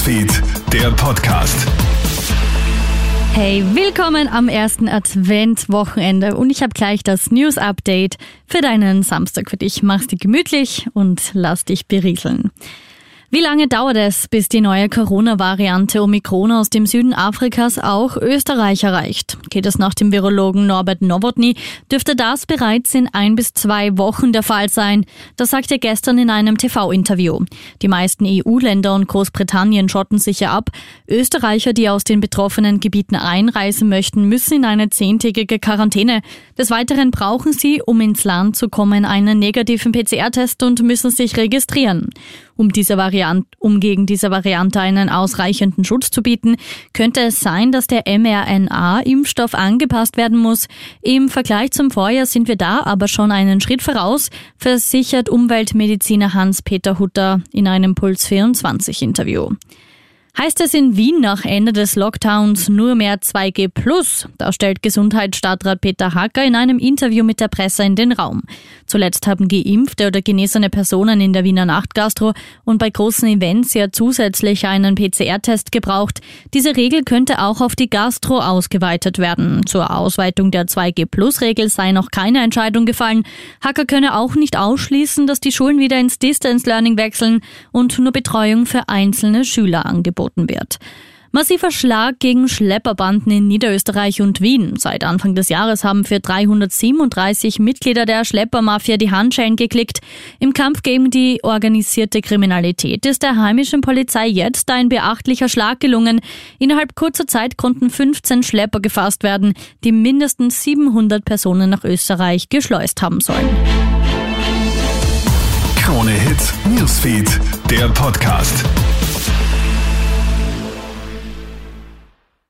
Newsfeed, der Podcast. Hey, willkommen am ersten Adventwochenende und ich habe gleich das News Update für deinen Samstag für dich. Mach's dir gemütlich und lass dich berieseln. Wie lange dauert es, bis die neue Corona-Variante Omikron aus dem Süden Afrikas auch Österreich erreicht? Geht es nach dem Virologen Norbert Nowotny, dürfte das bereits in ein bis zwei Wochen der Fall sein. Das sagte er gestern in einem TV-Interview. Die meisten EU-Länder und Großbritannien schotten sich ja ab. Österreicher, die aus den betroffenen Gebieten einreisen möchten, müssen in eine zehntägige Quarantäne. Des Weiteren brauchen sie, um ins Land zu kommen, einen negativen PCR-Test und müssen sich registrieren. Um, diese Variante, um gegen diese Variante einen ausreichenden Schutz zu bieten, könnte es sein, dass der mRNA-Impfstoff angepasst werden muss. Im Vergleich zum Vorjahr sind wir da aber schon einen Schritt voraus, versichert Umweltmediziner Hans-Peter Hutter in einem Puls 24 Interview. Heißt es in Wien nach Ende des Lockdowns nur mehr 2G+. Da stellt Gesundheitsstadtrat Peter Hacker in einem Interview mit der Presse in den Raum. Zuletzt haben geimpfte oder genesene Personen in der Wiener Nachtgastro und bei großen Events ja zusätzlich einen PCR-Test gebraucht. Diese Regel könnte auch auf die Gastro ausgeweitet werden. Zur Ausweitung der 2G-Plus-Regel sei noch keine Entscheidung gefallen. Hacker könne auch nicht ausschließen, dass die Schulen wieder ins Distance Learning wechseln und nur Betreuung für einzelne Schüler angeboten angeboten wird. Massiver Schlag gegen Schlepperbanden in Niederösterreich und Wien. Seit Anfang des Jahres haben für 337 Mitglieder der Schleppermafia die Handschellen geklickt. Im Kampf gegen die organisierte Kriminalität ist der heimischen Polizei jetzt ein beachtlicher Schlag gelungen. Innerhalb kurzer Zeit konnten 15 Schlepper gefasst werden, die mindestens 700 Personen nach Österreich geschleust haben sollen. Krone Hits, Newsfeed, der Podcast.